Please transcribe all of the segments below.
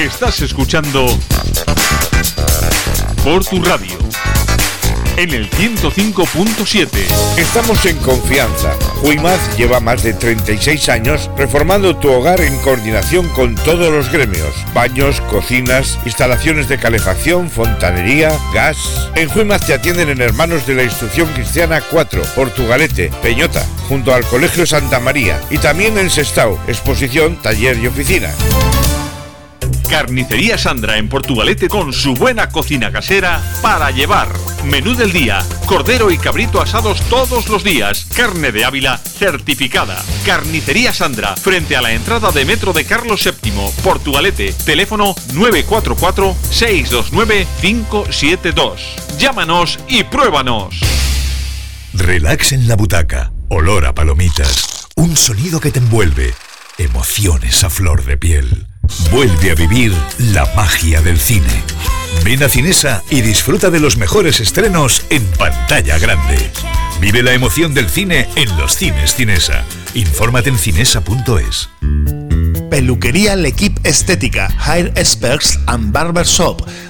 Estás escuchando por tu radio en el 105.7. Estamos en confianza. Juimaz lleva más de 36 años reformando tu hogar en coordinación con todos los gremios. Baños, cocinas, instalaciones de calefacción, fontanería, gas. En Juimaz te atienden en Hermanos de la Instrucción Cristiana 4, Portugalete, Peñota, junto al Colegio Santa María. Y también en Sestao, exposición, taller y oficina. Carnicería Sandra en Portugalete con su buena cocina casera para llevar. Menú del día, cordero y cabrito asados todos los días, carne de Ávila certificada. Carnicería Sandra, frente a la entrada de Metro de Carlos VII, Portugalete, teléfono 944-629-572. Llámanos y pruébanos. Relax en la butaca, olor a palomitas, un sonido que te envuelve, emociones a flor de piel. Vuelve a vivir la magia del cine. Ven a Cinesa y disfruta de los mejores estrenos en pantalla grande. Vive la emoción del cine en los cines Cinesa. Infórmate en cinesa.es. Peluquería L'Equipe Estética, Hair Experts and Barber Shop.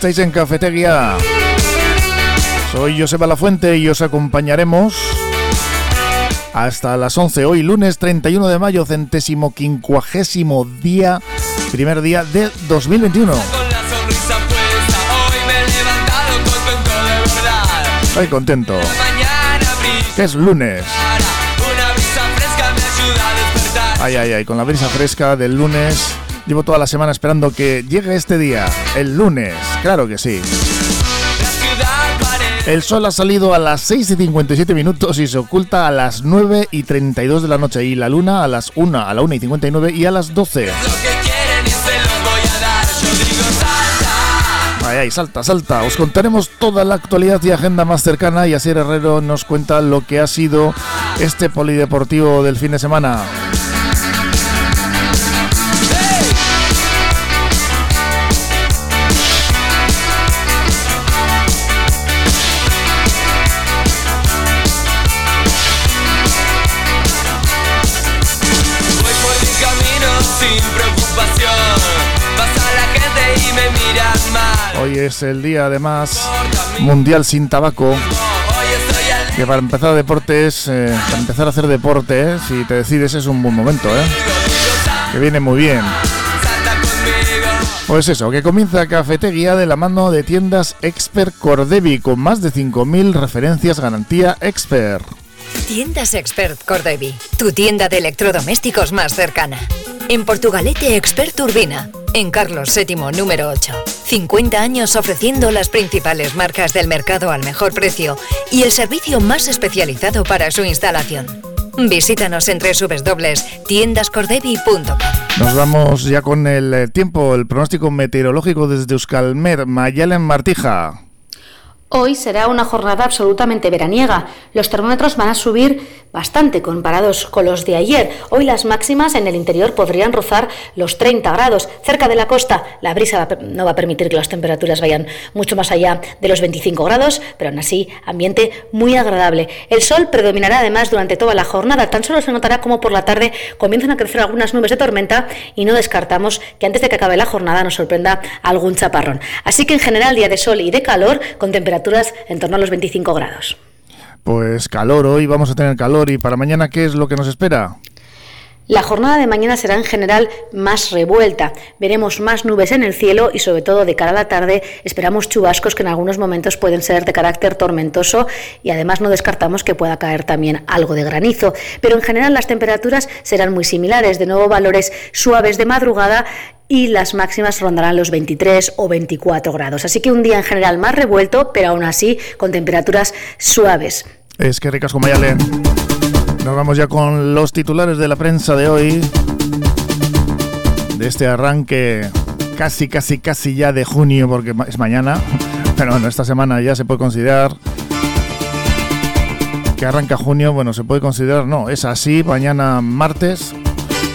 Estáis en Cafetería. Soy Joseba La Fuente y os acompañaremos hasta las 11 hoy, lunes 31 de mayo, centésimo quincuagésimo día, primer día de 2021. Estoy contento. Es lunes. Ay, ay, ay, con la brisa fresca del lunes. Llevo toda la semana esperando que llegue este día, el lunes, claro que sí. El sol ha salido a las 6 y 57 minutos y se oculta a las 9 y 32 de la noche y la luna a las 1, a la 1 y 59 y a las 12. Ay, ay, salta, salta. Os contaremos toda la actualidad y agenda más cercana y así Herrero nos cuenta lo que ha sido este polideportivo del fin de semana. Es el día además mundial sin tabaco. Que para empezar deportes, eh, para empezar a hacer deporte, eh, si te decides es un buen momento, ¿eh? Que viene muy bien. Pues eso, que comienza Cafetería de la mano de tiendas Expert Cordevi con más de 5.000 referencias garantía Expert. Tiendas Expert Cordevi, tu tienda de electrodomésticos más cercana. En Portugalete Expert Urbina, en Carlos VII número 8. 50 años ofreciendo las principales marcas del mercado al mejor precio y el servicio más especializado para su instalación. Visítanos en www.tiendascordevi.com. Nos vamos ya con el eh, tiempo, el pronóstico meteorológico desde Euskalmer, Mayalen Martija. Hoy será una jornada absolutamente veraniega. Los termómetros van a subir bastante comparados con los de ayer. Hoy las máximas en el interior podrían rozar los 30 grados. Cerca de la costa la brisa no va a permitir que las temperaturas vayan mucho más allá de los 25 grados, pero aún así ambiente muy agradable. El sol predominará además durante toda la jornada. Tan solo se notará como por la tarde comienzan a crecer algunas nubes de tormenta y no descartamos que antes de que acabe la jornada nos sorprenda algún chaparrón. Así que en general día de sol y de calor con temperaturas en torno a los 25 grados. Pues calor, hoy vamos a tener calor y para mañana, ¿qué es lo que nos espera? La jornada de mañana será en general más revuelta. Veremos más nubes en el cielo y sobre todo de cara a la tarde esperamos chubascos que en algunos momentos pueden ser de carácter tormentoso y además no descartamos que pueda caer también algo de granizo. Pero en general las temperaturas serán muy similares, de nuevo valores suaves de madrugada y las máximas rondarán los 23 o 24 grados. Así que un día en general más revuelto, pero aún así con temperaturas suaves. Es que ricas como Mayale. Nos vamos ya con los titulares de la prensa de hoy. De este arranque casi, casi, casi ya de junio, porque es mañana. Pero bueno, esta semana ya se puede considerar que arranca junio. Bueno, se puede considerar, no, es así. Mañana martes,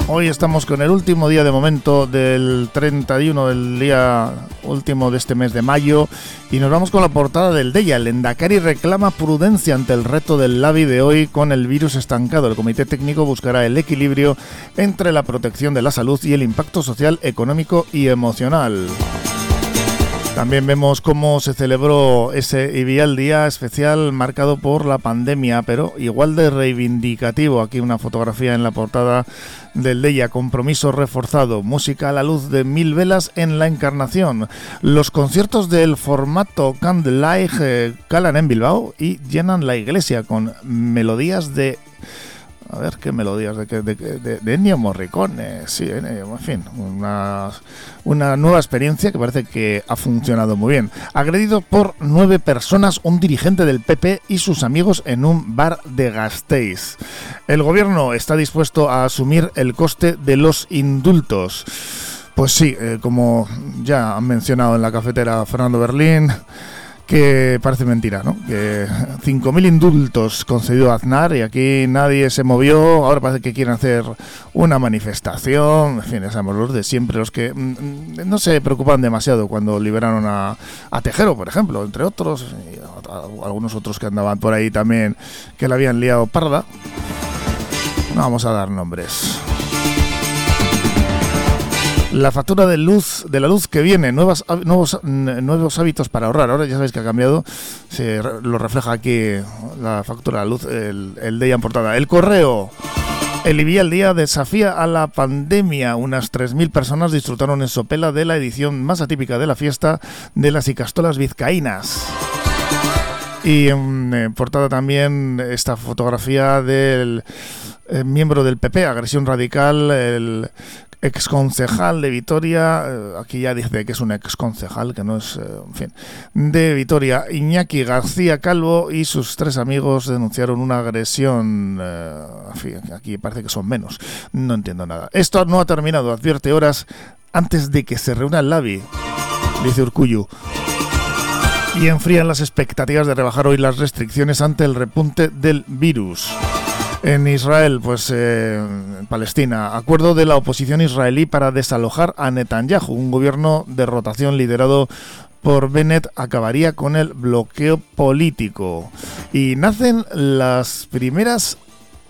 Hoy estamos con el último día de momento del 31 del día último de este mes de mayo y nos vamos con la portada del Deya. El Endacari reclama prudencia ante el reto del LAVI de hoy con el virus estancado. El comité técnico buscará el equilibrio entre la protección de la salud y el impacto social, económico y emocional. También vemos cómo se celebró ese IBIAL Día especial marcado por la pandemia, pero igual de reivindicativo. Aquí una fotografía en la portada del Deya, compromiso reforzado, música a la luz de mil velas en la encarnación. Los conciertos del formato Candlelight eh, calan en Bilbao y llenan la iglesia con melodías de a ver qué melodías de, de, de, de Ennio Morricone, sí, en fin, una, una nueva experiencia que parece que ha funcionado muy bien. Agredido por nueve personas, un dirigente del PP y sus amigos en un bar de Gasteiz. El gobierno está dispuesto a asumir el coste de los indultos. Pues sí, eh, como ya han mencionado en la cafetera Fernando Berlín, que parece mentira, ¿no? Que 5.000 indultos concedió Aznar y aquí nadie se movió, ahora parece que quieren hacer una manifestación, en fin, ya los de siempre, los que mm, no se preocupan demasiado cuando liberaron a, a Tejero, por ejemplo, entre otros, y algunos otros que andaban por ahí también, que le habían liado parda. No vamos a dar nombres la factura de luz de la luz que viene, nuevas, nuevos, nuevos hábitos para ahorrar. Ahora ya sabéis que ha cambiado, se lo refleja aquí la factura de luz, el, el día en portada. El correo. El al día desafía a la pandemia. Unas 3.000 personas disfrutaron en Sopela de la edición más atípica de la fiesta de las Icastolas vizcaínas. Y en eh, portada también esta fotografía del eh, miembro del PP, agresión radical, el exconcejal de Vitoria, eh, aquí ya dice que es un exconcejal, que no es, eh, en fin, de Vitoria, Iñaki García Calvo y sus tres amigos denunciaron una agresión, eh, en fin, aquí parece que son menos, no entiendo nada. Esto no ha terminado, advierte horas antes de que se reúna el LABI, dice Urcuyu. Y enfrían las expectativas de rebajar hoy las restricciones ante el repunte del virus. En Israel, pues eh, Palestina, acuerdo de la oposición israelí para desalojar a Netanyahu, un gobierno de rotación liderado por Bennett acabaría con el bloqueo político. Y nacen las primeras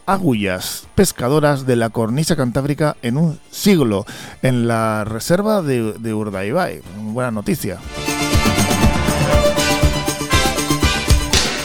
agullas pescadoras de la cornisa cantábrica en un siglo, en la reserva de, de Urdaibai. Buena noticia.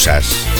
Musas.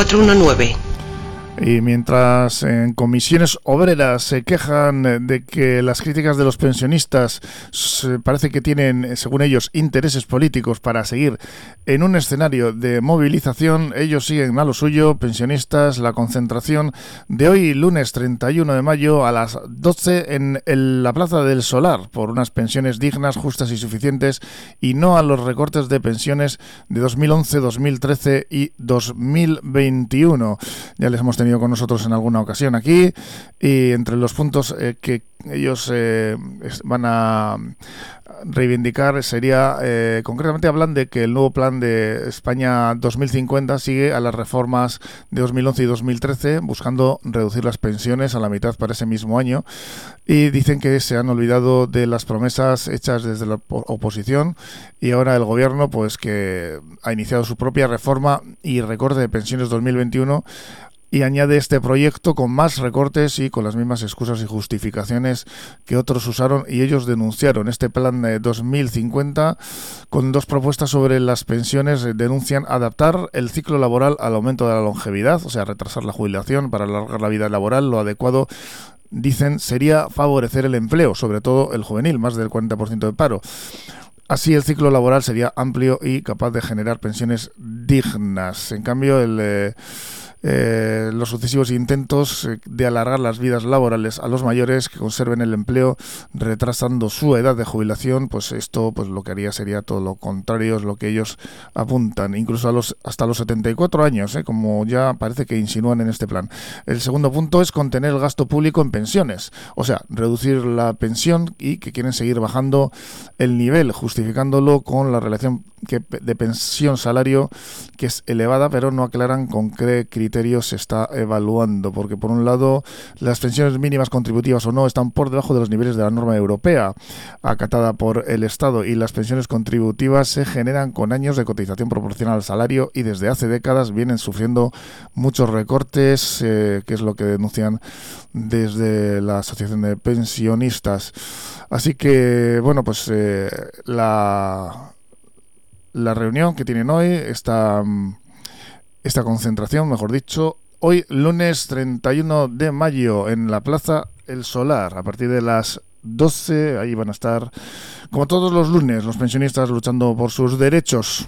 419. Y mientras en comisiones obreras se quejan de que las críticas de los pensionistas parece que tienen, según ellos, intereses políticos para seguir en un escenario de movilización, ellos siguen a lo suyo, pensionistas, la concentración de hoy, lunes 31 de mayo, a las 12 en la Plaza del Solar, por unas pensiones dignas, justas y suficientes, y no a los recortes de pensiones de 2011, 2013 y 2021. Ya les hemos tenido con nosotros en alguna ocasión aquí y entre los puntos eh, que ellos eh, van a reivindicar sería, eh, concretamente hablan de que el nuevo plan de España 2050 sigue a las reformas de 2011 y 2013, buscando reducir las pensiones a la mitad para ese mismo año. Y dicen que se han olvidado de las promesas hechas desde la oposición y ahora el gobierno, pues que ha iniciado su propia reforma y recorte de pensiones 2021 y añade este proyecto con más recortes y con las mismas excusas y justificaciones que otros usaron y ellos denunciaron. Este plan de 2050 con dos propuestas sobre las pensiones denuncian adaptar el ciclo laboral al aumento de la longevidad, o sea, retrasar la jubilación para alargar la vida laboral, lo adecuado dicen sería favorecer el empleo, sobre todo el juvenil, más del 40% de paro. Así el ciclo laboral sería amplio y capaz de generar pensiones dignas. En cambio, el... Eh, eh, los sucesivos intentos eh, de alargar las vidas laborales a los mayores que conserven el empleo retrasando su edad de jubilación, pues esto pues lo que haría sería todo lo contrario, es lo que ellos apuntan, incluso a los hasta los 74 años, eh, como ya parece que insinúan en este plan. El segundo punto es contener el gasto público en pensiones, o sea, reducir la pensión y que quieren seguir bajando el nivel, justificándolo con la relación que, de pensión-salario que es elevada, pero no aclaran con qué criterios se está evaluando, porque por un lado las pensiones mínimas contributivas o no están por debajo de los niveles de la norma europea acatada por el Estado y las pensiones contributivas se generan con años de cotización proporcional al salario y desde hace décadas vienen sufriendo muchos recortes, eh, que es lo que denuncian desde la Asociación de Pensionistas. Así que, bueno, pues eh, la, la reunión que tienen hoy está esta concentración, mejor dicho, hoy lunes 31 de mayo en la Plaza El Solar, a partir de las 12, ahí van a estar, como todos los lunes, los pensionistas luchando por sus derechos.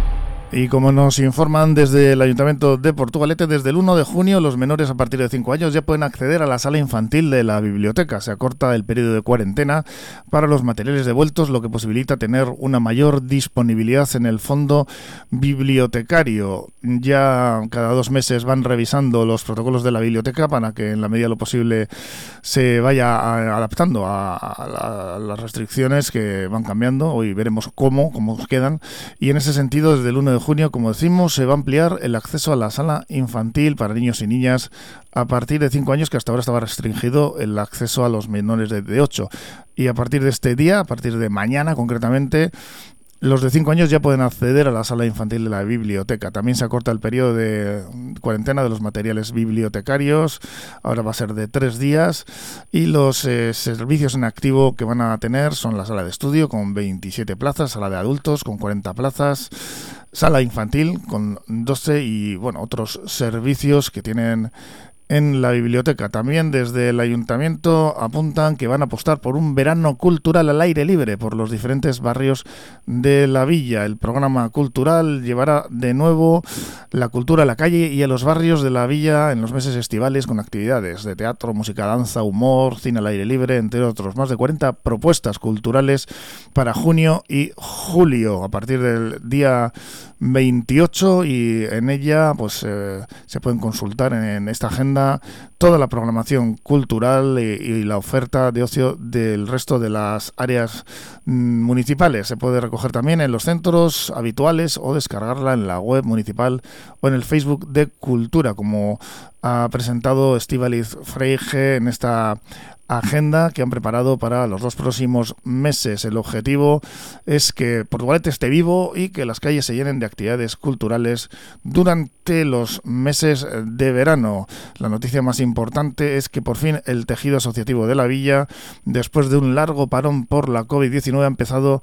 Y como nos informan desde el Ayuntamiento de Portugalete, desde el 1 de junio los menores a partir de 5 años ya pueden acceder a la sala infantil de la biblioteca. Se acorta el periodo de cuarentena para los materiales devueltos, lo que posibilita tener una mayor disponibilidad en el fondo bibliotecario. Ya cada dos meses van revisando los protocolos de la biblioteca para que en la medida de lo posible se vaya adaptando a, las restricciones que van cambiando. Hoy veremos cómo, cómo quedan. Y en ese sentido, desde el 1 de junio, como decimos, se va a ampliar el acceso a la sala infantil para niños y niñas a partir de 5 años, que hasta ahora estaba restringido el acceso a los menores de, de 8. Y a partir de este día, a partir de mañana concretamente, los de 5 años ya pueden acceder a la sala infantil de la biblioteca. También se acorta el periodo de cuarentena de los materiales bibliotecarios. Ahora va a ser de 3 días. Y los eh, servicios en activo que van a tener son la sala de estudio con 27 plazas, sala de adultos con 40 plazas, sala infantil con 12 y bueno, otros servicios que tienen en la biblioteca. También desde el ayuntamiento apuntan que van a apostar por un verano cultural al aire libre por los diferentes barrios de la villa. El programa cultural llevará de nuevo la cultura a la calle y a los barrios de la villa en los meses estivales con actividades de teatro, música, danza, humor, cine al aire libre, entre otros. Más de 40 propuestas culturales para junio y julio a partir del día 28 y en ella pues eh, se pueden consultar en esta agenda toda la programación cultural y, la oferta de ocio del resto de las áreas mm, municipales. Se puede recoger también en los centros habituales o descargarla en la web municipal o en el Facebook de Cultura, como ha presentado Estivaliz Freige en esta agenda que han preparado para los dos próximos meses. El objetivo es que Portugalete esté vivo y que las calles se llenen de actividades culturales durante los meses de verano. La noticia más importante es que por fin el tejido asociativo de la villa, después de un largo parón por la COVID-19, ha empezado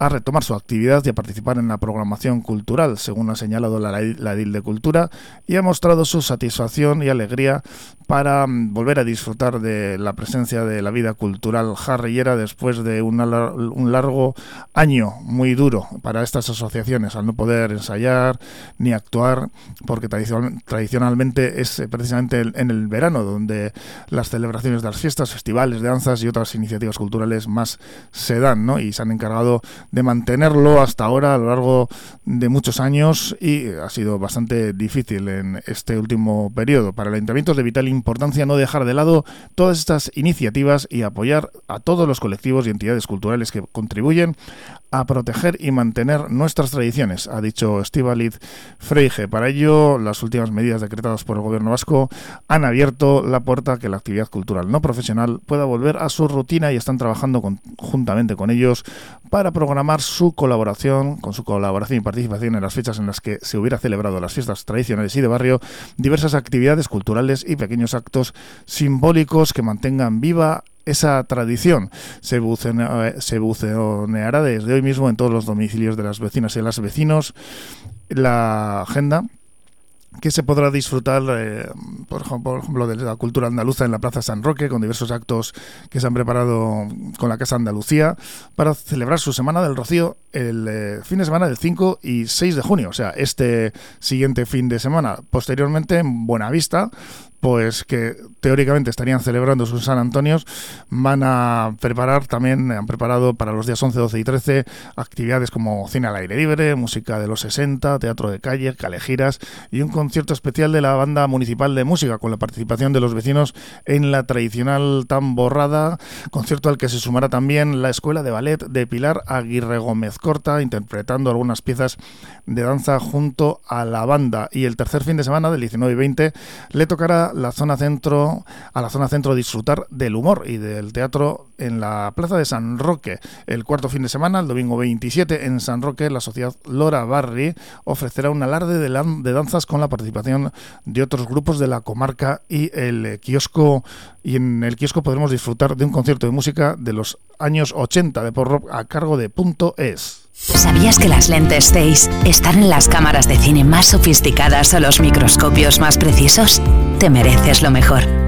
a retomar su actividad y a participar en la programación cultural, según ha señalado la, la de Cultura, y ha mostrado su satisfacción y alegría para mm, volver a disfrutar de la presencia de la vida cultural jarrillera después de un largo año muy duro para estas asociaciones, al no poder ensayar ni actuar, porque tradicionalmente es eh, precisamente en el verano donde las celebraciones de las fiestas, festivales, danzas y otras iniciativas culturales más se dan, ¿no? Y se han encargado de mantenerlo hasta ahora a lo largo de muchos años y ha sido bastante difícil en este último periodo. Para el Ayuntamiento de vital importancia no dejar de lado todas estas iniciativas y apoyar a todos los colectivos y entidades culturales que contribuyen a proteger y mantener nuestras tradiciones, ha dicho Estivalid Freige. Para ello, las últimas medidas decretadas por el gobierno vasco han abierto la puerta a que la actividad cultural no profesional pueda volver a su rutina y están trabajando conjuntamente con ellos para programar su colaboración, con su colaboración y participación en las fechas en las que se hubiera celebrado las fiestas tradicionales y de barrio, diversas actividades culturales y pequeños actos simbólicos que mantengan viva esa tradición. Se, se buceoneará desde hoy mismo en todos los domicilios de las vecinas y las vecinos. La agenda que se podrá disfrutar, eh, por, ejemplo, de la cultura andaluza en la Plaza San Roque, con diversos actos que se han preparado con la Casa Andalucía, para celebrar su Semana del Rocío el eh, fin de semana del 5 y 6 de junio, o sea, este siguiente fin de semana. Posteriormente, en Buenavista, pues que teóricamente estarían celebrando sus San Antonios, van a preparar también, han preparado para los días 11, 12 y 13 actividades como cine al aire libre, música de los 60, teatro de calle, calejiras y un concierto especial de la banda municipal de música con la participación de los vecinos en la tradicional tamborrada, concierto al que se sumará también la Escuela de Ballet de Pilar Aguirre Gómez Corta, interpretando algunas piezas de danza junto a la banda. Y el tercer fin de semana, del 19 y 20, le tocará la zona centro, a la zona centro disfrutar del humor y del teatro en la Plaza de San Roque. El cuarto fin de semana, el domingo 27, en San Roque, la sociedad Lora Barri ofrecerá un alarde de, de danzas con la participación de otros grupos de la comarca y el kiosco. Y en el kiosco podremos disfrutar de un concierto de música de los años 80 de Pop Rock a cargo de Punto Es. ¿Sabías que las lentes Face están en las cámaras de cine más sofisticadas o los microscopios más precisos? Te mereces lo mejor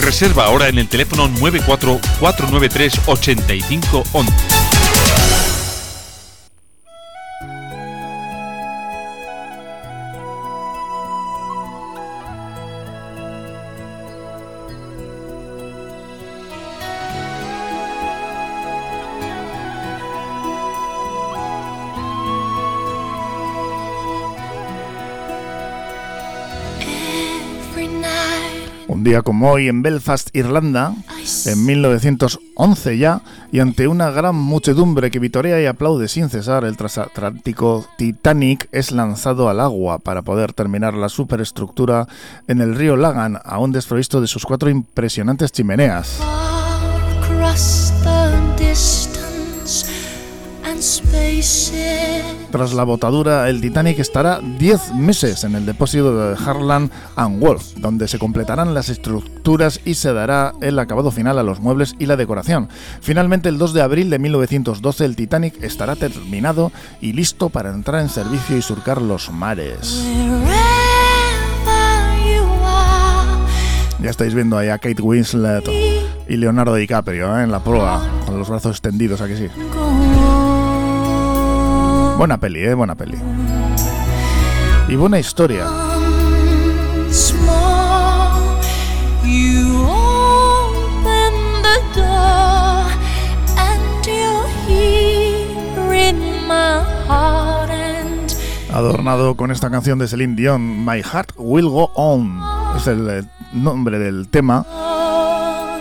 Reserva ahora en el teléfono 94493 como hoy en Belfast, Irlanda, en 1911 ya, y ante una gran muchedumbre que vitorea y aplaude sin cesar, el transatlántico Titanic es lanzado al agua para poder terminar la superestructura en el río Lagan, aún desprovisto de sus cuatro impresionantes chimeneas. Tras la botadura, el Titanic estará 10 meses en el depósito de Harland and Wolff, donde se completarán las estructuras y se dará el acabado final a los muebles y la decoración. Finalmente, el 2 de abril de 1912, el Titanic estará terminado y listo para entrar en servicio y surcar los mares. Ya estáis viendo ahí a Kate Winslet y Leonardo DiCaprio ¿eh? en la proa, con los brazos extendidos, aquí sí. Buena peli, ¿eh? Buena peli. Y buena historia. Adornado con esta canción de Celine Dion, My Heart Will Go On. Es el eh, nombre del tema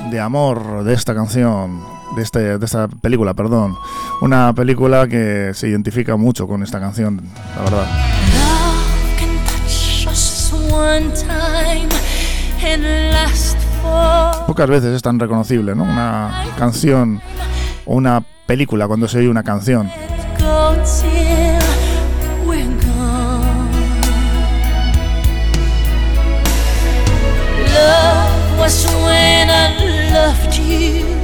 de amor de esta canción, de, este, de esta película, perdón. Una película que se identifica mucho con esta canción, la verdad. Pocas veces es tan reconocible, ¿no? Una canción o una película cuando se oye una canción. was when I loved you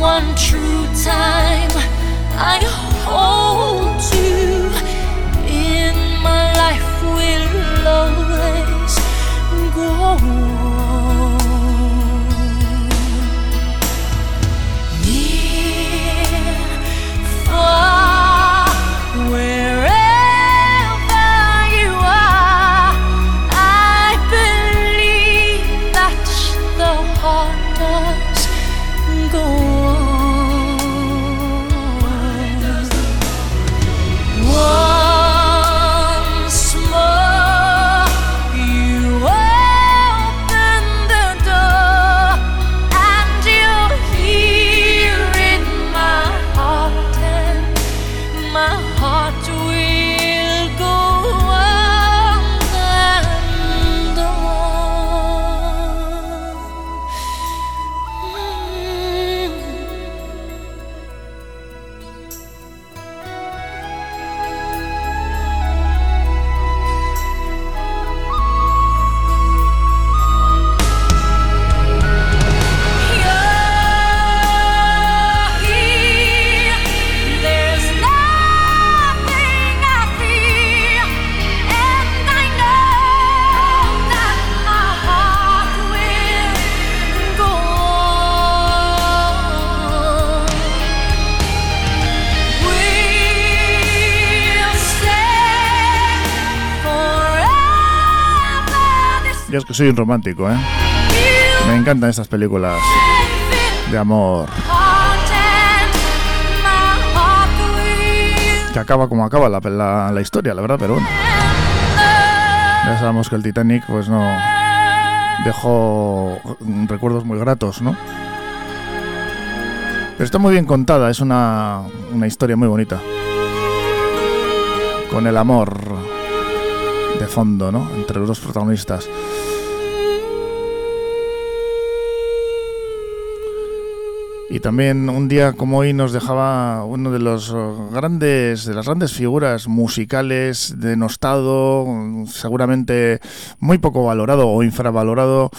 one true time. I hold you in my life will always go soy un romántico, ¿eh? Me encantan estas películas de amor. Que acaba como acaba la, la, historia, la verdad, pero bueno. Ya sabemos que el Titanic, pues no. Dejó recuerdos muy gratos, ¿no? Pero está muy bien contada, es una, una historia muy bonita. Con el amor de fondo, ¿no? Entre los dos protagonistas. Y también un día como hoy nos dejaba uno de los grandes, de las grandes figuras musicales denostado, seguramente muy poco valorado o infravalorado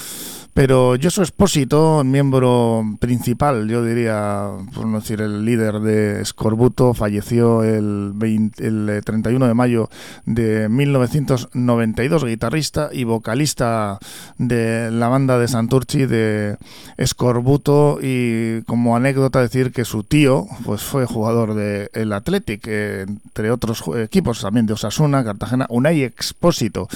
pero soy Espósito, miembro principal, yo diría, por no decir el líder de Scorbuto, falleció el, 31 de mayo de 1992, guitarrista y vocalista de la banda de Santurci de Scorbuto y como anécdota decir que su tío pues fue jugador del el Athletic, entre otros equipos también de Osasuna, Cartagena, Unai Expósito.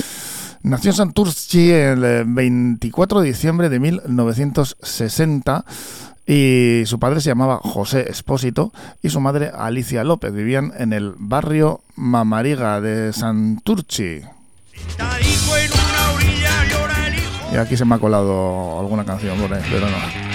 Nació en Santurci el 24 de diciembre de 1960 y su padre se llamaba José Espósito y su madre Alicia López. Vivían en el barrio Mamariga de Santurci. Y aquí se me ha colado alguna canción pero no.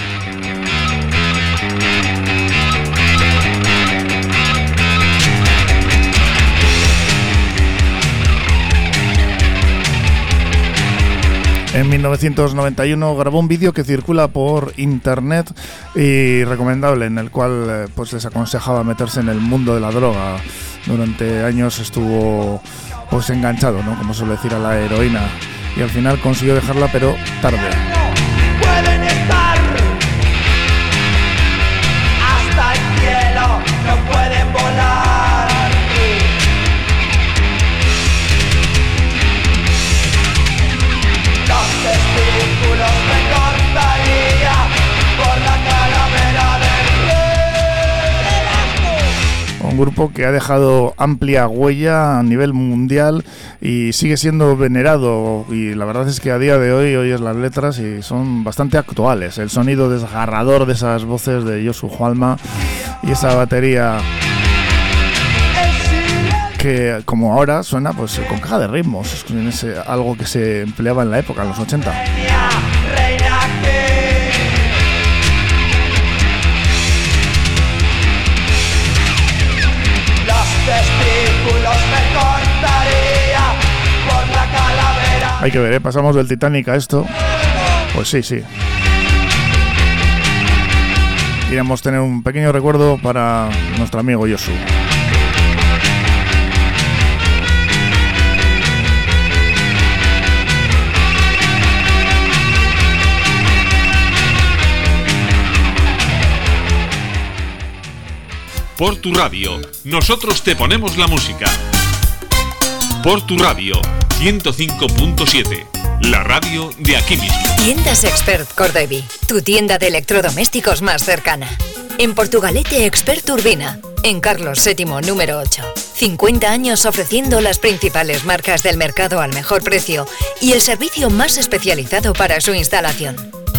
En 1991 grabó un vídeo que circula por internet y recomendable, en el cual eh, pues les aconsejaba meterse en el mundo de la droga. Durante años estuvo pues enganchado, ¿no? Como suele decir a la heroína. Y al final consiguió dejarla, pero tarde. Grupo que ha dejado amplia huella a nivel mundial y sigue siendo venerado y la verdad es que a día de hoy oyes las letras y son bastante actuales. El sonido desgarrador de esas voces de Josu Jualma y esa batería que como ahora suena pues con caja de ritmos, es algo que se empleaba en la época, en los 80. Hay que ver, ¿eh? pasamos del Titanic a esto. Pues sí, sí. Queríamos tener un pequeño recuerdo para nuestro amigo Yosu. Por tu radio, nosotros te ponemos la música. Por tu radio, 105.7, la radio de aquí mismo. Tiendas Expert Cordevi, tu tienda de electrodomésticos más cercana. En Portugalete Expert Urbina, en Carlos VII número 8. 50 años ofreciendo las principales marcas del mercado al mejor precio y el servicio más especializado para su instalación.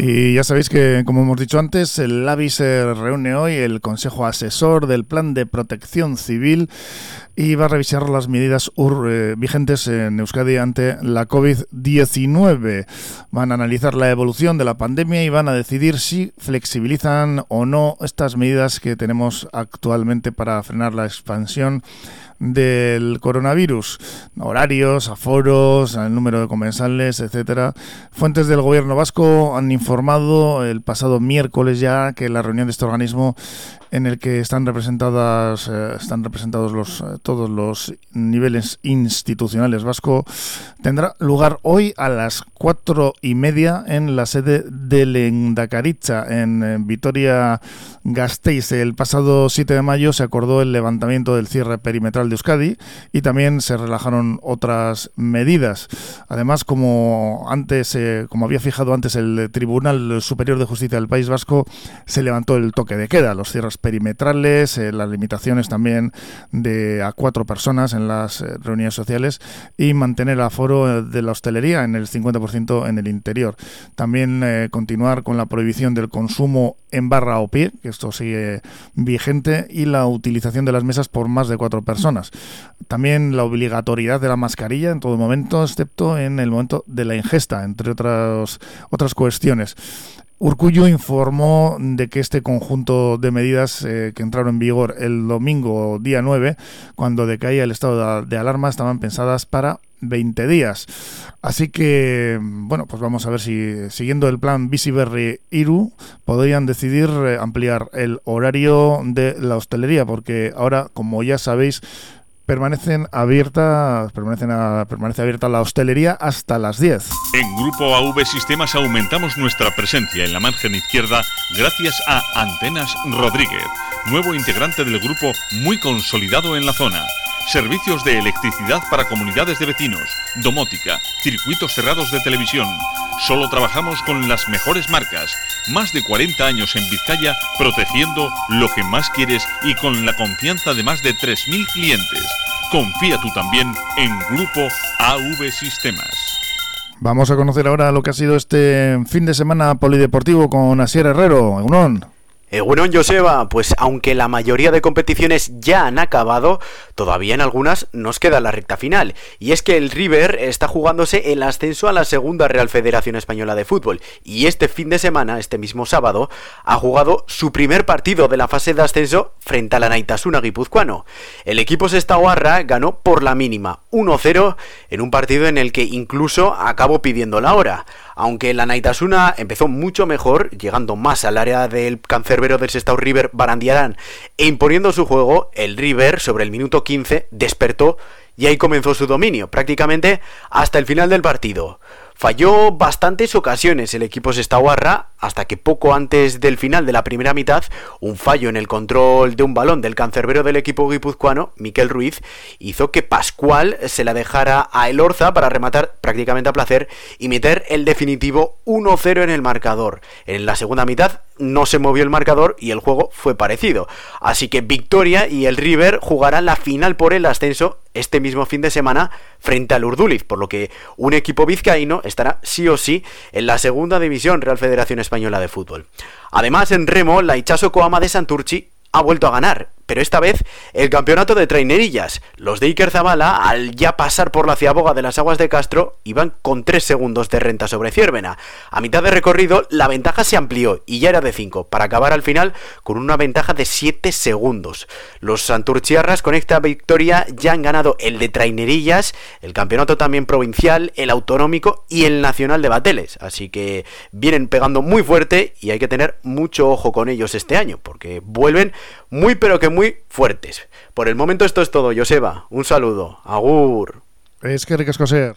Y ya sabéis que, como hemos dicho antes, el LABI se reúne hoy, el Consejo Asesor del Plan de Protección Civil, y va a revisar las medidas eh, vigentes en Euskadi ante la COVID-19. Van a analizar la evolución de la pandemia y van a decidir si flexibilizan o no estas medidas que tenemos actualmente para frenar la expansión del coronavirus, horarios, aforos, el número de comensales, etcétera. Fuentes del gobierno vasco han informado el pasado miércoles ya que la reunión de este organismo en el que están representadas eh, están representados los eh, todos los niveles institucionales vasco tendrá lugar hoy a las cuatro y media en la sede del Endacaricha en, Vitoria Gasteiz el pasado 7 de mayo se acordó el levantamiento del cierre perimetral de Euskadi y también se relajaron otras medidas además como antes eh, como había fijado antes el Tribunal Superior de Justicia del País Vasco se levantó el toque de queda los cierres perimetrales, eh, las limitaciones también de a cuatro personas en las eh, reuniones sociales y mantener el aforo eh, de la hostelería en el 50% en el interior. También continuar con la prohibición del consumo en barra o pie, que esto sigue vigente, y la utilización de las mesas por más de cuatro personas. También la obligatoriedad de la mascarilla en todo momento, excepto en el momento de la ingesta, entre otras, otras cuestiones. Urcullo informó de que este conjunto de medidas eh, que entraron en vigor el domingo día 9, cuando decaía el estado de, alarma, estaban pensadas para 20 días. Así que, bueno, pues vamos a ver si siguiendo el plan Berry Iru podrían decidir eh, ampliar el horario de la hostelería, porque ahora, como ya sabéis, permanecen abiertas, permanecen permanece abierta la hostelería hasta las 10. En Grupo AV Sistemas aumentamos nuestra presencia en la margen izquierda gracias a Antenas Rodríguez, nuevo integrante del grupo muy consolidado en la zona servicios de electricidad para comunidades de vecinos, domótica, circuitos cerrados de televisión. Solo trabajamos con las mejores marcas. Más de 40 años en Vizcaya protegiendo lo que más quieres y con la confianza de más de 3.000 clientes. Confía tú también en Grupo AV Sistemas. Vamos a conocer ahora lo que ha sido este fin de semana polideportivo con Asier Herrero. Unón. Eh, bueno, Joseba, pues aunque la mayoría de competiciones ya han acabado, todavía en algunas nos queda la recta final. Y es que el River está jugándose el ascenso a la segunda Real Federación Española de Fútbol. Y este fin de semana, este mismo sábado, ha jugado su primer partido de la fase de ascenso frente a la Naitasuna guipuzcoano. El equipo Sestaguarra ganó por la mínima, 1-0, en un partido en el que incluso acabó pidiendo la hora aunque la Naitasuna empezó mucho mejor, llegando más al área del cancerbero del Sestao River Barandiarán e imponiendo su juego, el River sobre el minuto 15 despertó y ahí comenzó su dominio, prácticamente hasta el final del partido. Falló bastantes ocasiones el equipo Sestawarra, hasta que poco antes del final de la primera mitad, un fallo en el control de un balón del cancerbero del equipo guipuzcoano, Miquel Ruiz, hizo que Pascual se la dejara a Elorza para rematar prácticamente a placer y meter el definitivo 1-0 en el marcador. En la segunda mitad no se movió el marcador y el juego fue parecido. Así que Victoria y el River jugarán la final por el ascenso este mismo fin de semana frente al Urduliz, por lo que un equipo vizcaíno estará sí o sí en la segunda división Real Federación Española de Fútbol. Además, en remo, la Ichaso Coama de Santurchi ha vuelto a ganar pero esta vez el campeonato de trainerillas. Los de Iker Zabala, al ya pasar por la ciaboga de las aguas de Castro, iban con 3 segundos de renta sobre Ciervena. A mitad de recorrido, la ventaja se amplió y ya era de 5, para acabar al final con una ventaja de 7 segundos. Los Santurchiarras con esta victoria ya han ganado el de trainerillas, el campeonato también provincial, el autonómico y el nacional de bateles. Así que vienen pegando muy fuerte y hay que tener mucho ojo con ellos este año, porque vuelven muy pero que muy fuertes. Por el momento esto es todo, Joseba. Un saludo. Agur. Es que ricasco ser.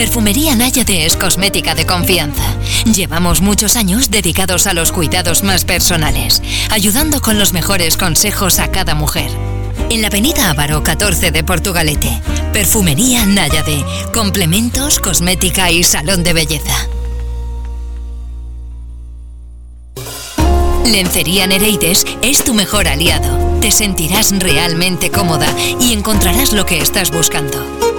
Perfumería Náyade es cosmética de confianza. Llevamos muchos años dedicados a los cuidados más personales, ayudando con los mejores consejos a cada mujer. En la avenida Ávaro 14 de Portugalete, Perfumería Náyade, complementos, cosmética y salón de belleza. Lencería Nereides es tu mejor aliado. Te sentirás realmente cómoda y encontrarás lo que estás buscando.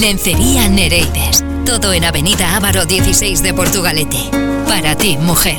Lencería Nereides. Todo en Avenida Ávaro 16 de Portugalete. Para ti, mujer.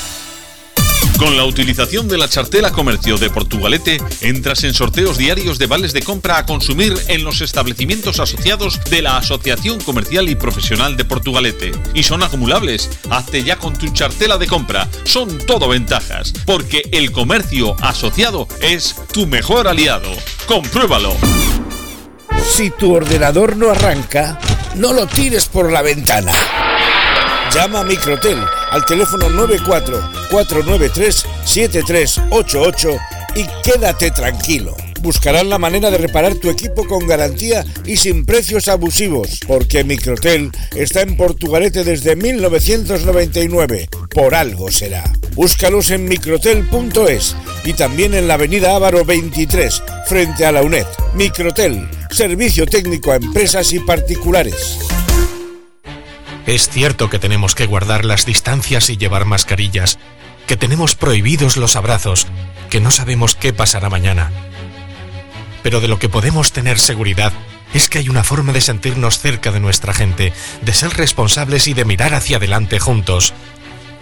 Con la utilización de la chartela comercio de Portugalete, entras en sorteos diarios de vales de compra a consumir en los establecimientos asociados de la Asociación Comercial y Profesional de Portugalete. Y son acumulables. Hazte ya con tu chartela de compra. Son todo ventajas, porque el comercio asociado es tu mejor aliado. Compruébalo. Si tu ordenador no arranca, no lo tires por la ventana. Llama a Microtel al teléfono 94-493-7388 y quédate tranquilo. Buscarán la manera de reparar tu equipo con garantía y sin precios abusivos, porque Microtel está en Portugalete desde 1999. Por algo será. Búscalos en microtel.es y también en la avenida Ávaro 23, frente a la UNED. Microtel, servicio técnico a empresas y particulares. Es cierto que tenemos que guardar las distancias y llevar mascarillas, que tenemos prohibidos los abrazos, que no sabemos qué pasará mañana. Pero de lo que podemos tener seguridad es que hay una forma de sentirnos cerca de nuestra gente, de ser responsables y de mirar hacia adelante juntos.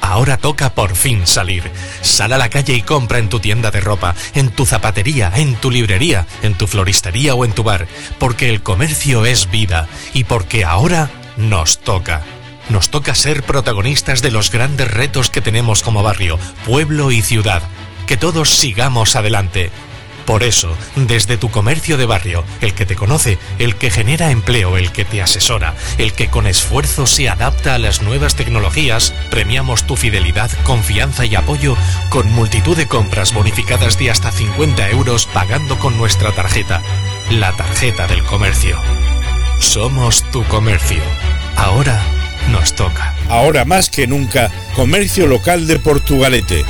Ahora toca por fin salir. Sal a la calle y compra en tu tienda de ropa, en tu zapatería, en tu librería, en tu floristería o en tu bar, porque el comercio es vida y porque ahora nos toca. Nos toca ser protagonistas de los grandes retos que tenemos como barrio, pueblo y ciudad. Que todos sigamos adelante. Por eso, desde tu comercio de barrio, el que te conoce, el que genera empleo, el que te asesora, el que con esfuerzo se adapta a las nuevas tecnologías, premiamos tu fidelidad, confianza y apoyo con multitud de compras bonificadas de hasta 50 euros pagando con nuestra tarjeta, la tarjeta del comercio. Somos tu comercio. Ahora nos toca. Ahora más que nunca, comercio local de Portugalete.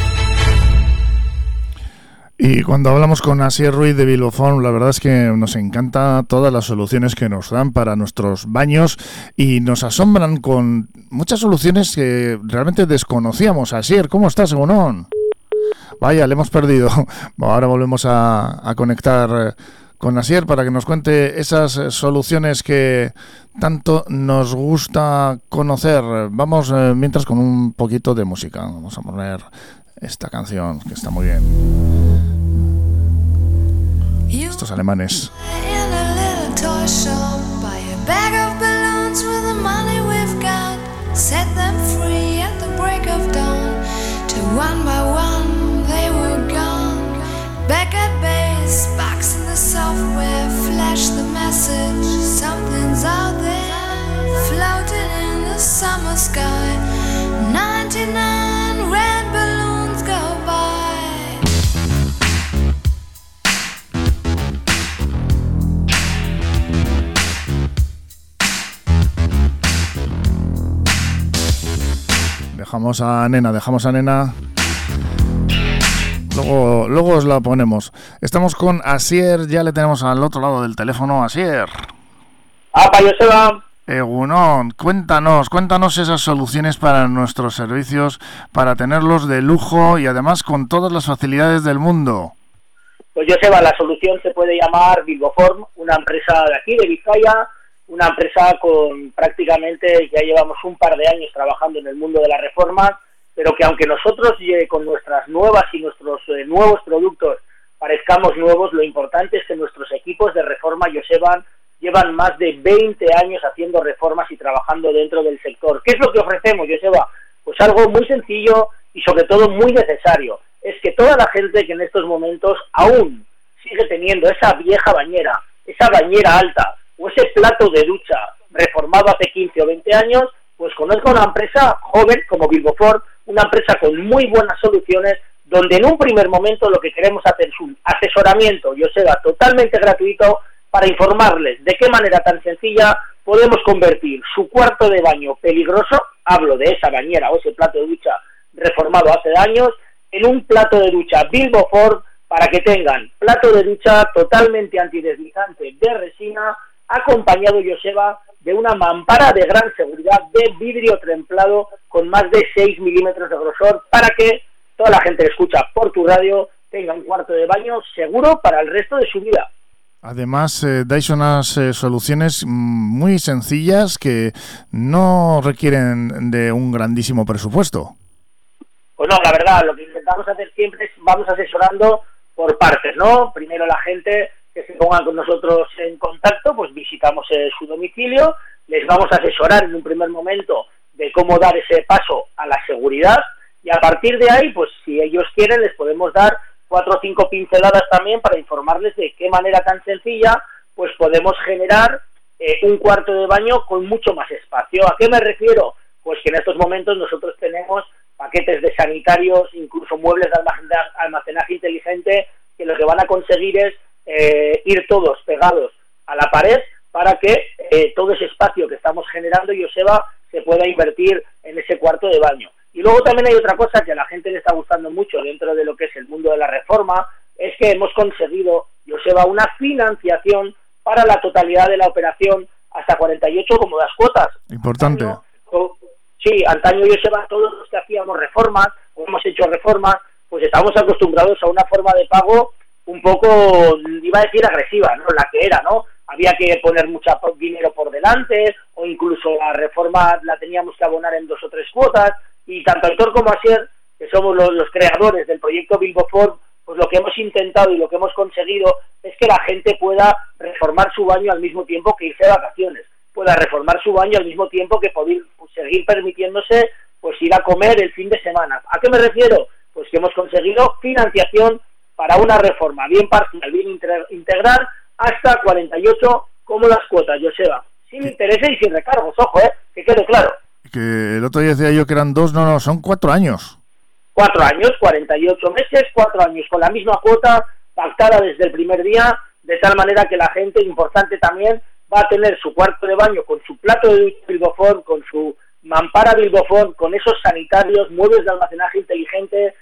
Y cuando hablamos con Asier Ruiz de Bilbofón, la verdad es que nos encanta todas las soluciones que nos dan para nuestros baños y nos asombran con muchas soluciones que realmente desconocíamos. Asier, ¿cómo estás, Egunon? Vaya, le hemos perdido. Ahora volvemos a, conectar eh, con Asier para que nos cuente esas eh, soluciones que tanto nos gusta conocer. Vamos eh, mientras con un poquito de música. Vamos a poner esta canción que está muy bien. Estos alemanes. Message. Something's out there, floating in the summer sky. 99 red balloons go by. Dejamos a Nena, dejamos a Nena. Luego, luego os la ponemos. Estamos con Asier, ya le tenemos al otro lado del teléfono. Asier. ¡Apa, Joseba! Egunon, cuéntanos, cuéntanos esas soluciones para nuestros servicios, para tenerlos de lujo y además con todas las facilidades del mundo. Pues Joseba, la solución se puede llamar Bilboform, una empresa de aquí, de Vizcaya, una empresa con prácticamente ya llevamos un par de años trabajando en el mundo de la reforma, pero que aunque nosotros con nuestras nuevas y nuestros eh, nuevos productos parezcamos nuevos, lo importante es que nuestros equipos de reforma Joseban llevan más de 20 años haciendo reformas y trabajando dentro del sector. ¿Qué es lo que ofrecemos, Joseba? Pues algo muy sencillo y sobre todo muy necesario. Es que toda la gente que en estos momentos aún sigue teniendo esa vieja bañera, esa bañera alta, o ese plato de ducha reformado hace 15 o 20 años, pues conozco una empresa joven como Bilboford, una empresa con muy buenas soluciones, donde en un primer momento lo que queremos hacer es un asesoramiento, yo sea totalmente gratuito, para informarles de qué manera tan sencilla podemos convertir su cuarto de baño peligroso, hablo de esa bañera o ese plato de ducha reformado hace años, en un plato de ducha Bilboford para que tengan plato de ducha totalmente antideslizante de resina, acompañado, Joseba, de una mampara de gran seguridad de vidrio templado con más de 6 milímetros de grosor para que toda la gente que escucha por tu radio tenga un cuarto de baño seguro para el resto de su vida. Además, eh, dais unas eh, soluciones muy sencillas que no requieren de un grandísimo presupuesto. Pues no, la verdad, lo que intentamos hacer siempre es vamos asesorando por partes, ¿no? Primero la gente que se pongan con nosotros en contacto, pues visitamos eh, su domicilio, les vamos a asesorar en un primer momento de cómo dar ese paso a la seguridad y a partir de ahí, pues si ellos quieren, les podemos dar cuatro o cinco pinceladas también para informarles de qué manera tan sencilla pues podemos generar eh, un cuarto de baño con mucho más espacio. ¿A qué me refiero? Pues que en estos momentos nosotros tenemos paquetes de sanitarios, incluso muebles de almacenaje inteligente, que lo que van a conseguir es eh, ir todos pegados a la pared para que eh, todo ese espacio que estamos generando, Joseba, se pueda invertir en ese cuarto de baño. Y luego también hay otra cosa que a la gente le está gustando mucho dentro de lo que es el mundo de la reforma, es que hemos conseguido, Joseba, una financiación para la totalidad de la operación hasta 48 cómodas cuotas. Importante. sí, antaño, Joseba, todos los que hacíamos reformas o hemos hecho reformas, pues estamos acostumbrados a una forma de pago un poco, iba a decir agresiva, ¿no? La que era, ¿no? Había que poner mucho dinero por delante o incluso la reforma la teníamos que abonar en dos o tres cuotas y tanto Aitor como Asier, que somos los, creadores del proyecto Bilbo Ford, pues lo que hemos intentado y lo que hemos conseguido es que la gente pueda reformar su baño al mismo tiempo que irse de vacaciones, pueda reformar su baño al mismo tiempo que poder pues, seguir permitiéndose pues ir a comer el fin de semana. ¿A qué me refiero? Pues que hemos conseguido financiación para una reforma bien parcial, bien integral, hasta 48 cómodas cuotas, Joseba. Sin intereses y sin recargos, ojo, ¿eh? que quede claro. Que el otro día decía yo que eran dos, no, no, son cuatro años. Cuatro años, 48 meses, cuatro años, con la misma cuota pactada desde el primer día, de tal manera que la gente, importante también, va a tener su cuarto de baño con su plato de Bilbofón, con su mampara Bilbofón, con esos sanitarios, muebles de almacenaje inteligente,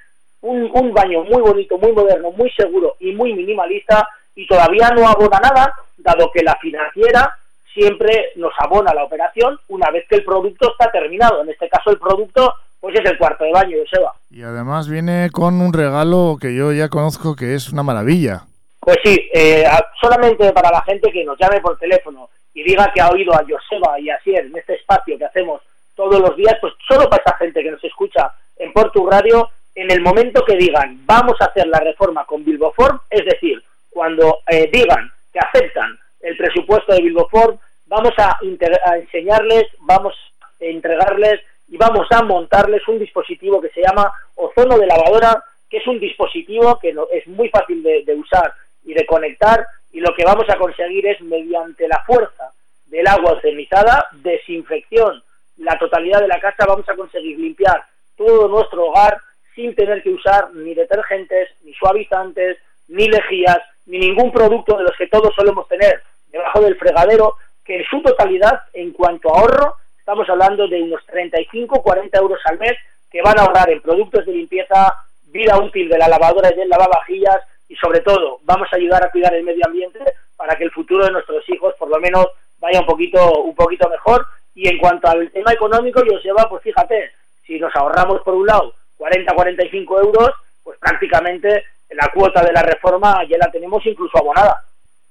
un, un baño muy bonito, muy moderno, muy seguro y muy minimalista y todavía no abona nada, dado que la financiera siempre nos abona la operación una vez que el producto está terminado. En este caso el producto pues es el cuarto de baño, Joseba. Y además viene con un regalo que yo ya conozco que es una maravilla. Pues sí, eh, solamente para la gente que nos llame por teléfono y diga que ha oído a Joseba y a Sier en este espacio que hacemos todos los días, pues solo para esa gente que nos escucha en Portu Radio, en el momento que digan vamos a hacer la reforma con Bilboform, es decir, cuando eh, digan que aceptan el presupuesto de Bilboform, vamos a, enseñarles, vamos a entregarles y vamos a montarles un dispositivo que se llama ozono de lavadora, que es un dispositivo que es muy fácil de, usar y de conectar y lo que vamos a conseguir es mediante la fuerza del agua ozonizada, desinfección, la totalidad de la casa, vamos a conseguir limpiar todo nuestro hogar sin tener que usar ni detergentes, ni suavizantes, ni lejías, ni ningún producto de los que todos solemos tener debajo del fregadero, que en su totalidad, en cuanto a ahorro, estamos hablando de unos 35, 40 euros al mes que van a ahorrar en productos de limpieza, vida útil de la lavadora y del lavavajillas y sobre todo vamos a ayudar a cuidar el medio ambiente para que el futuro de nuestros hijos por lo menos vaya un poquito un poquito mejor. Y en cuanto al tema económico yo lleva pues fíjate si nos ahorramos por un lado 40 45 euros pues prácticamente la cuota de la reforma ya la tenemos incluso abonada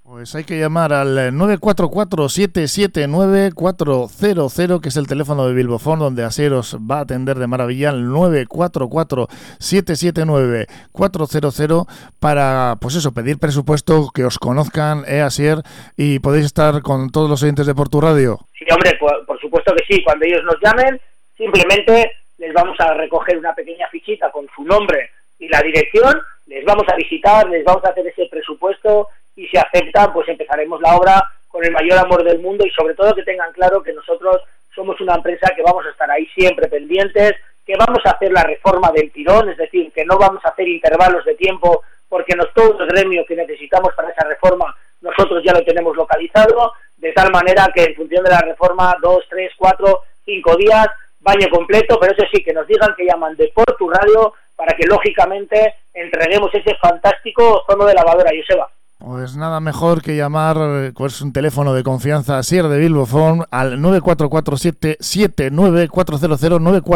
pues hay que llamar al 944-779-400, que es el teléfono de Bilbofón, donde Aseros va a atender de maravilla al 944-779-400 para, pues eso, pedir presupuesto, que os conozcan, EASIER, y podéis estar con todos los oyentes de Portu Radio. Sí, hombre, por supuesto que sí. Cuando ellos nos llamen, simplemente les vamos a recoger una pequeña fichita con su nombre y la dirección, les vamos a visitar, les vamos a hacer ese presupuesto y si aceptan, pues empezaremos la obra con el mayor amor del mundo y sobre todo que tengan claro que nosotros somos una empresa que vamos a estar ahí siempre pendientes, que vamos a hacer la reforma del tirón, es decir, que no vamos a hacer intervalos de tiempo porque nos, todo el gremio que necesitamos para esa reforma nosotros ya lo tenemos localizado, de tal manera que en función de la reforma, dos, tres, cuatro, cinco días, baño completo, pero eso sí, que nos digan que llaman de por tu radio para que lógicamente entreguemos ese fantástico tono de lavadora, Joseba. Pues nada mejor que llamar pues un teléfono de confianza a Sierra de Bilbofón al 944-779-400,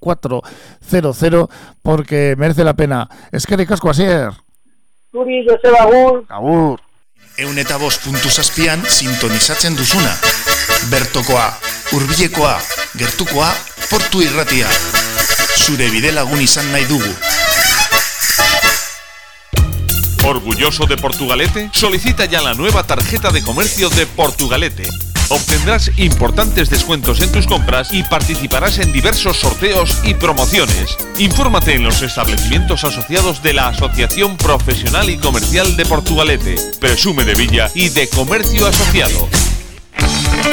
944-779-400, porque merece la pena. Es que de casco Asier. Turi, Joseba, agur. Agur. Euneta bost puntu zazpian sintonizatzen duzuna. Bertokoa, hurbilekoa, gertukoa, portu irratia. Zure bide lagun izan. ¿Orgulloso de Portugalete? Solicita ya la nueva tarjeta de comercio de Portugalete. Obtendrás importantes descuentos en tus compras y participarás en diversos sorteos y promociones. Infórmate en los establecimientos asociados de la Asociación Profesional y Comercial de Portugalete. Presume de Villa y de Comercio Asociado.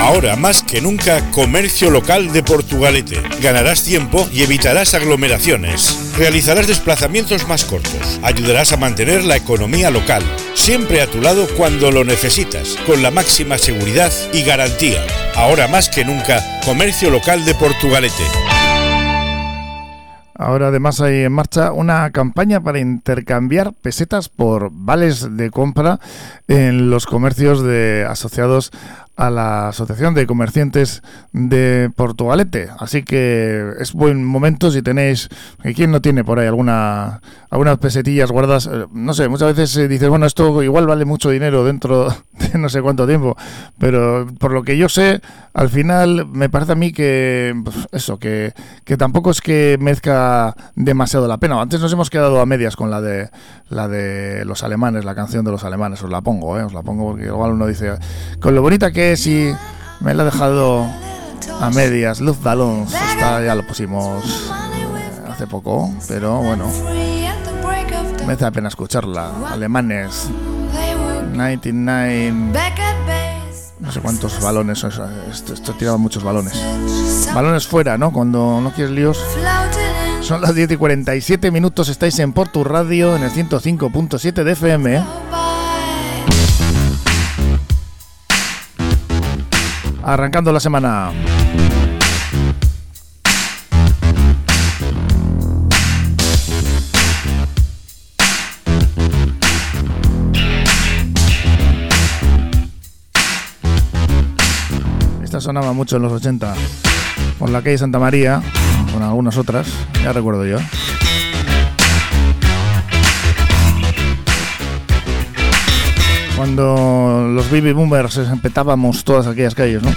Ahora más que nunca, comercio local de Portugalete. Ganarás tiempo y evitarás aglomeraciones. Realizarás desplazamientos más cortos. Ayudarás a mantener la economía local. Siempre a tu lado cuando lo necesitas, con la máxima seguridad y garantía. Ahora más que nunca, comercio local de Portugalete. Ahora además hay en marcha una campaña para intercambiar pesetas por vales de compra en los comercios de asociados a la Asociación de Comerciantes de Portugalete. Así que es buen momento si tenéis, ¿quién no tiene por ahí alguna algunas pesetillas guardadas? Eh, no sé, muchas veces se dice, bueno, esto igual vale mucho dinero dentro de no sé cuánto tiempo, pero por lo que yo sé, al final me parece a mí que pues, eso, que, que tampoco es que mezca demasiado la pena. Antes nos hemos quedado a medias con la de la de los alemanes, la canción de los alemanes, os la pongo, ¿eh? os la pongo porque igual uno dice, con lo bonita que si me la ha dejado a medias. Luz Balloons, esta ya lo pusimos eh, hace poco, pero bueno, me hace la pena escucharla. Alemanes, 99, no sé cuántos balones, esto, esto tiraba muchos balones. Balones fuera, ¿no? Cuando no quieres líos. Son las 10 y 47 minutos, estáis en Portu Radio en el 105.7 de FM. Arrancando la semana. Esta sonaba mucho en los 80 por la calle Santa María, con algunas otras, ya recuerdo yo. Cuando los baby boomers empetábamos todas aquellas calles, ¿no?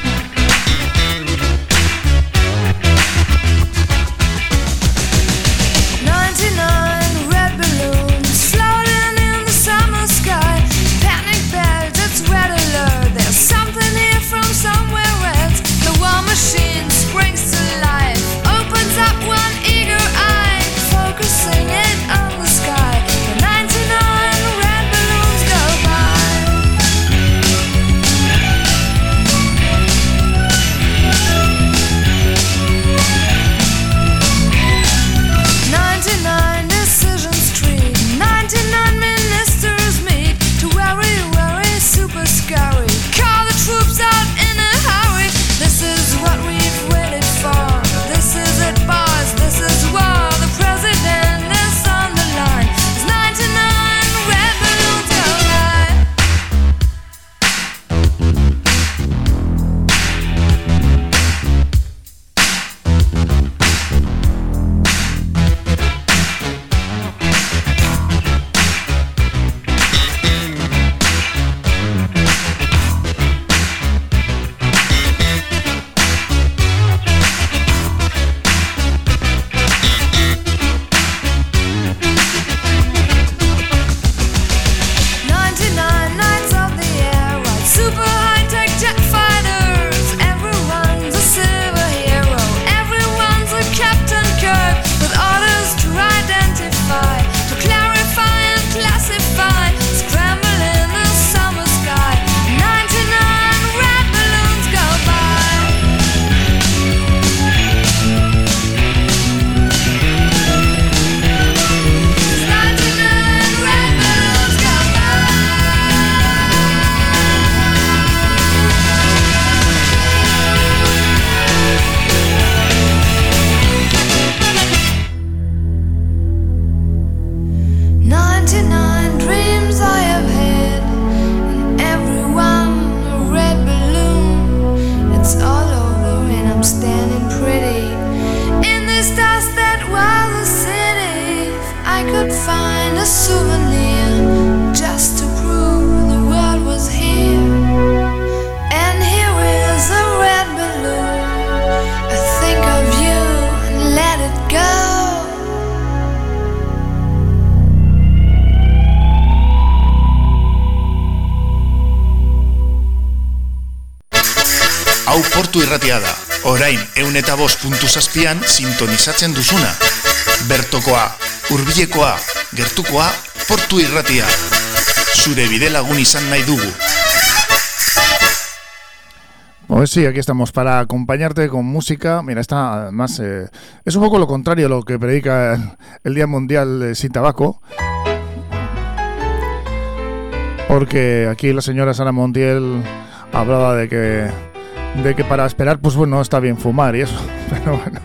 Eta bost puntu zazpian sintonizatzen duzuna. Bertokoa, urbilekoa, gertukoa, portu irratia. Zure bide lagun izan nahi dugu. Pues sí, aquí estamos para acompañarte con música. Mira, está además eh, es un poco lo contrario a lo que predica el, Día Mundial sin Tabaco. Porque aquí la señora Sara Montiel hablaba de que de que para esperar, pues bueno, está bien fumar y eso, pero bueno.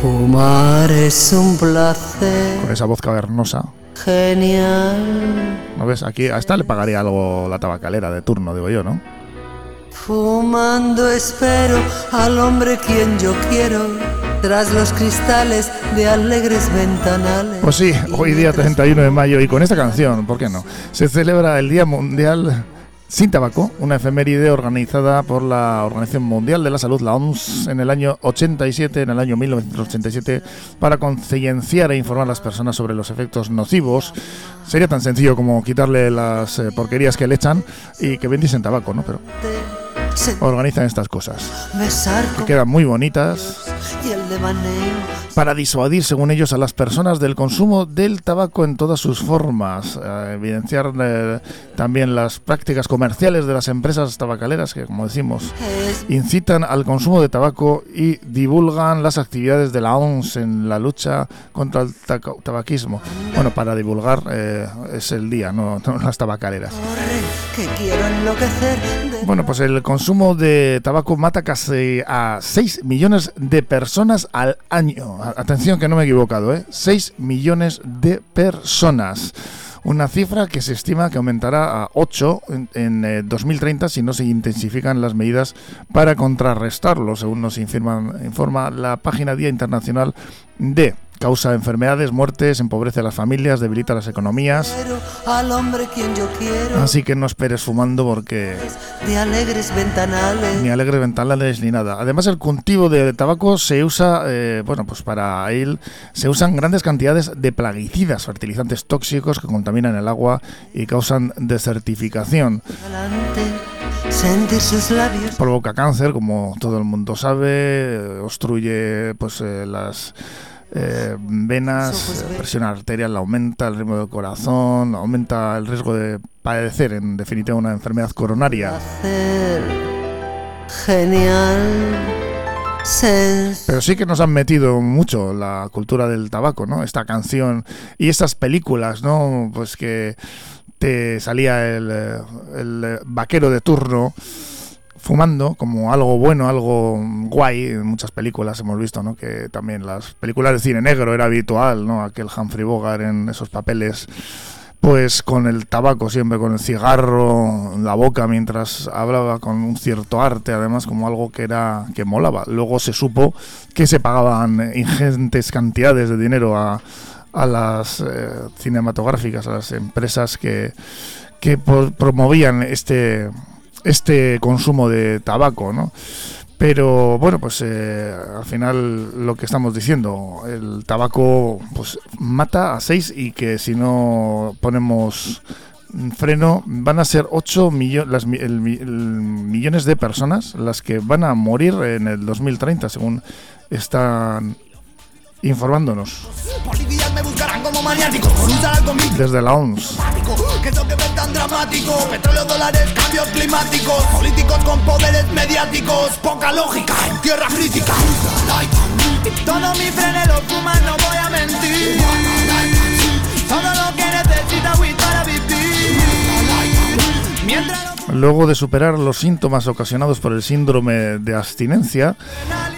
Fumar es un placer. Con esa voz cavernosa. Genial. ¿No ves? Aquí a esta le pagaría algo la tabacalera de turno, digo yo, ¿no? Fumando espero al hombre quien yo quiero tras los cristales de alegres ventanales. Pues sí, hoy día 31 de mayo y con esta canción, ¿por qué no? Se celebra el Día Mundial sin tabaco, una efeméride organizada por la Organización Mundial de la Salud, la OMS, en el año 87, en el año 1987, para concienciar e informar a las personas sobre los efectos nocivos. Sería tan sencillo como quitarle las eh, porquerías que le echan y que vendiesen tabaco, ¿no? Pero organizan estas cosas. Que quedan muy bonitas para disuadir, según ellos, a las personas del consumo del tabaco en todas sus formas, eh, evidenciar eh, también las prácticas comerciales de las empresas tabacaleras que, como decimos, incitan al consumo de tabaco y divulgan las actividades de la OMS en la lucha contra el tabaquismo. Bueno, para divulgar eh, es el día, no, las tabacaleras. Bueno, pues el consumo de tabaco mata casi a 6 millones de personas al año. Atención que no me he equivocado, ¿eh? 6 millones de personas. Una cifra que se estima que aumentará a 8 en, 2030 eh, si no se intensifican las medidas para contrarrestarlo, según nos informa la página Día Internacional de Causa enfermedades, muertes, empobrece a las familias, debilita las economías. Así que no esperes fumando porque... Ni alegres ventanales. Ni alegres ventanales ni nada. Además el cultivo de tabaco se usa, eh, bueno, pues para él se usan grandes cantidades de plaguicidas, fertilizantes tóxicos que contaminan el agua y causan desertificación. Provoca cáncer, como todo el mundo sabe, obstruye pues eh, las eh, venas, presión arterial aumenta, el ritmo del corazón, aumenta el riesgo de padecer, en definitiva, una enfermedad coronaria. Genial. Pero sí que nos han metido mucho la cultura del tabaco, ¿no? Esta canción y estas películas, ¿no? Pues que te salía el, el vaquero de turno fumando como algo bueno, algo guay. En muchas películas hemos visto, ¿no? Que también las películas de cine negro era habitual, ¿no? Aquel Humphrey Bogart en esos papeles, pues con el tabaco siempre, con el cigarro en la boca mientras hablaba con un cierto arte, además como algo que era que molaba. Luego se supo que se pagaban ingentes cantidades de dinero a, a las eh, cinematográficas, a las empresas que, que promovían este este consumo de tabaco, ¿no? Pero bueno, pues eh, al final lo que estamos diciendo, el tabaco pues mata a seis y que si no ponemos freno van a ser 8 millones de personas las que van a morir en el 2030 según están informándonos. Desde la OMS. ¿Qué es lo que tan dramático? Petróleo, dólares, cambios climáticos. Políticos con poderes mediáticos. Poca lógica en tierra crítica. Todo mi freno lo fuma, no voy a mentir. Todo lo que necesita para vivir. Mientras Luego de superar los síntomas ocasionados por el síndrome de abstinencia,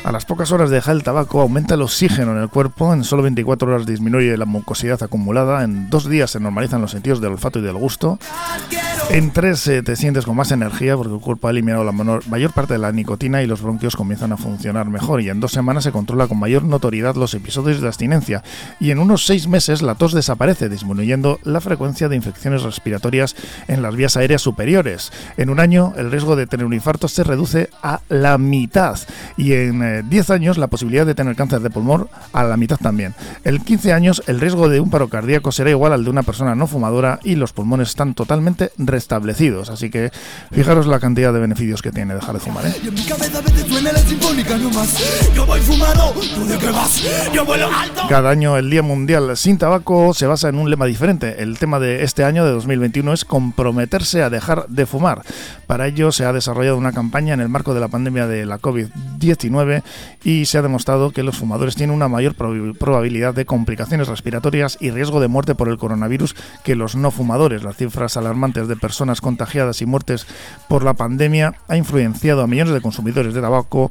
a las pocas horas de dejar el tabaco aumenta el oxígeno en el cuerpo, en solo 24 horas disminuye la mucosidad acumulada, en dos días se normalizan los sentidos del olfato y del gusto, en tres eh, te sientes con más energía porque el cuerpo ha eliminado la mayor parte de la nicotina y los bronquios comienzan a funcionar mejor y en dos semanas se controla con mayor notoriedad los episodios de abstinencia y en unos seis meses la tos desaparece disminuyendo la frecuencia de infecciones respiratorias en las vías aéreas superiores. En un año, el riesgo de tener un infarto se reduce a la mitad y en 10 eh, años la posibilidad de tener cáncer de pulmón a la mitad también. En 15 años, el riesgo de un paro cardíaco será igual al de una persona no fumadora y los pulmones están totalmente restablecidos. Así que fijaros la cantidad de beneficios que tiene dejar de fumar. ¿eh? Cada año el Día Mundial sin Tabaco se basa en un lema diferente. El tema de este año, de 2021, es comprometerse a dejar de fumar para ello se ha desarrollado una campaña en el marco de la pandemia de la COVID-19 y se ha demostrado que los fumadores tienen una mayor probabilidad de complicaciones respiratorias y riesgo de muerte por el coronavirus que los no fumadores. Las cifras alarmantes de personas contagiadas y muertes por la pandemia ha influenciado a millones de consumidores de tabaco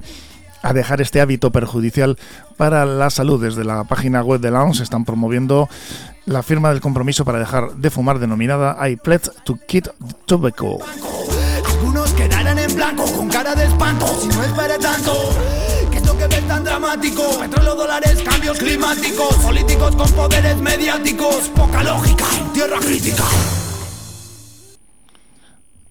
a dejar este hábito perjudicial para la salud. Desde la página web de la OMS están promoviendo la firma del compromiso para dejar de fumar denominada I Pledge to Quit Tobacco. Algunos quedarán en blanco con cara de espanto si no espere tanto. ¿Qué es lo que ves tan dramático? Petróleo, dólares, cambios climáticos, políticos con poderes mediáticos, poca lógica en tierra crítica.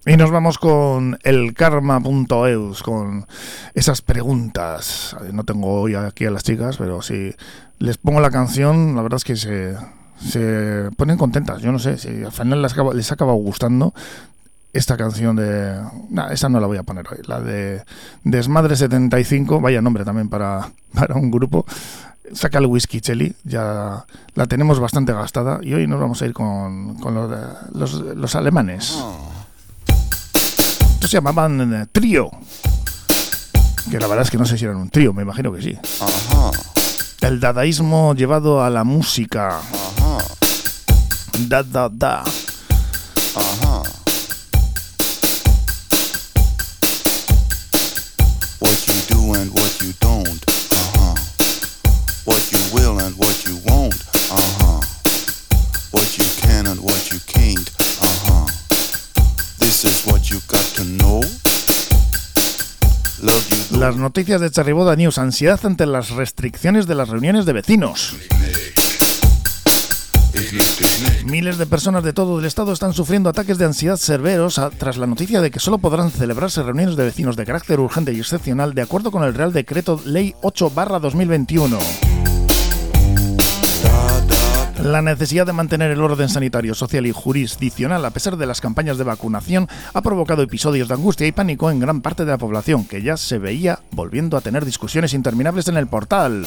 Y nos vamos con el karma.eus, con esas preguntas. No tengo hoy aquí a las chicas, pero si les pongo la canción, la verdad es que se, se ponen contentas. Yo no sé si al final les, acaba, les ha acabado gustando esta canción de... Nah, esa no la voy a poner hoy. La de Desmadre 75, vaya nombre también para, para un grupo. Saca el whisky Chelly, ya la tenemos bastante gastada y hoy nos vamos a ir con, con los, los, alemanes. Estos se llamaban eh, Trío. Que la verdad es que no sé si eran un trío, me imagino que sí. El dadaísmo llevado a la música. Da, da, da. Ajá. What you do and what you don't. Ajá. What you will and what you won't. Ajá. What you can and what you can't. Ajá. This is what you got to know. Love you do. Las noticias de Charriboda News. Ansiedad ante las restricciones de las reuniones de vecinos. Miles de personas de todo el estado están sufriendo ataques de ansiedad severos tras la noticia de que solo podrán celebrarse reuniones de vecinos de carácter urgente y excepcional de acuerdo con el Real Decreto Ley 8-2021. La necesidad de mantener el orden sanitario, social y jurisdiccional a pesar de las campañas de vacunación ha provocado episodios de angustia y pánico en gran parte de la población, que ya se veía volviendo a tener discusiones interminables en el portal.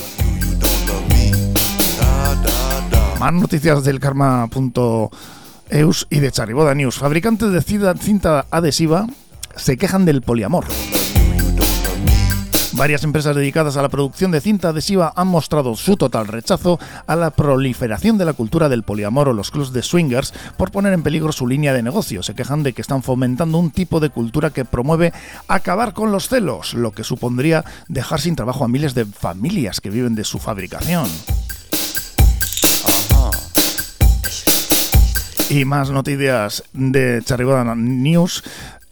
Más noticias del karma.eus y de Chariboda News. Fabricantes de cinta adhesiva se quejan del poliamor. Varias empresas dedicadas a la producción de cinta adhesiva han mostrado su total rechazo a la proliferación de la cultura del poliamor o los clubs de swingers por poner en peligro su línea de negocio. Se quejan de que están fomentando un tipo de cultura que promueve acabar con los celos, lo que supondría dejar sin trabajo a miles de familias que viven de su fabricación. Y más noticias de Charriboda News.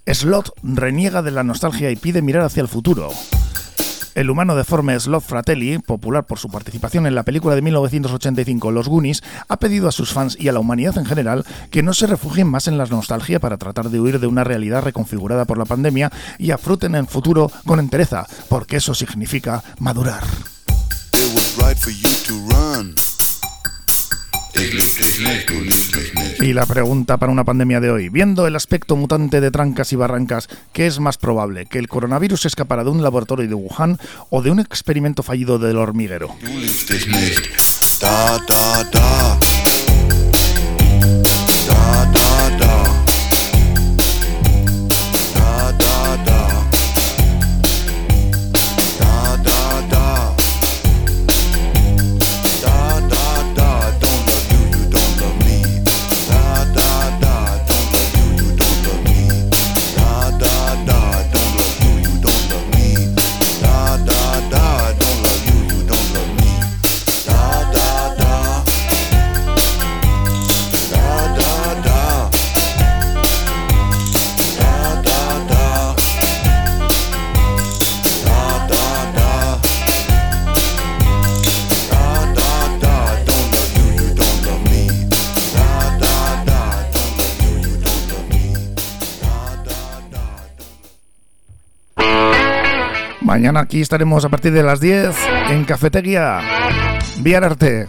Slot reniega de la nostalgia y pide mirar hacia el futuro. El humano deforme Slot Fratelli, popular por su participación en la película de 1985 Los Goonies, ha pedido a sus fans y a la humanidad en general que no se refugien más en la nostalgia para tratar de huir de una realidad reconfigurada por la pandemia y afruten el futuro con entereza, porque eso significa madurar. Y la pregunta para una pandemia de hoy, viendo el aspecto mutante de trancas y barrancas, ¿qué es más probable? ¿Que el coronavirus escapara de un laboratorio de Wuhan o de un experimento fallido del hormiguero? Mañana aquí estaremos a partir de las 10 en Cafetería Arte.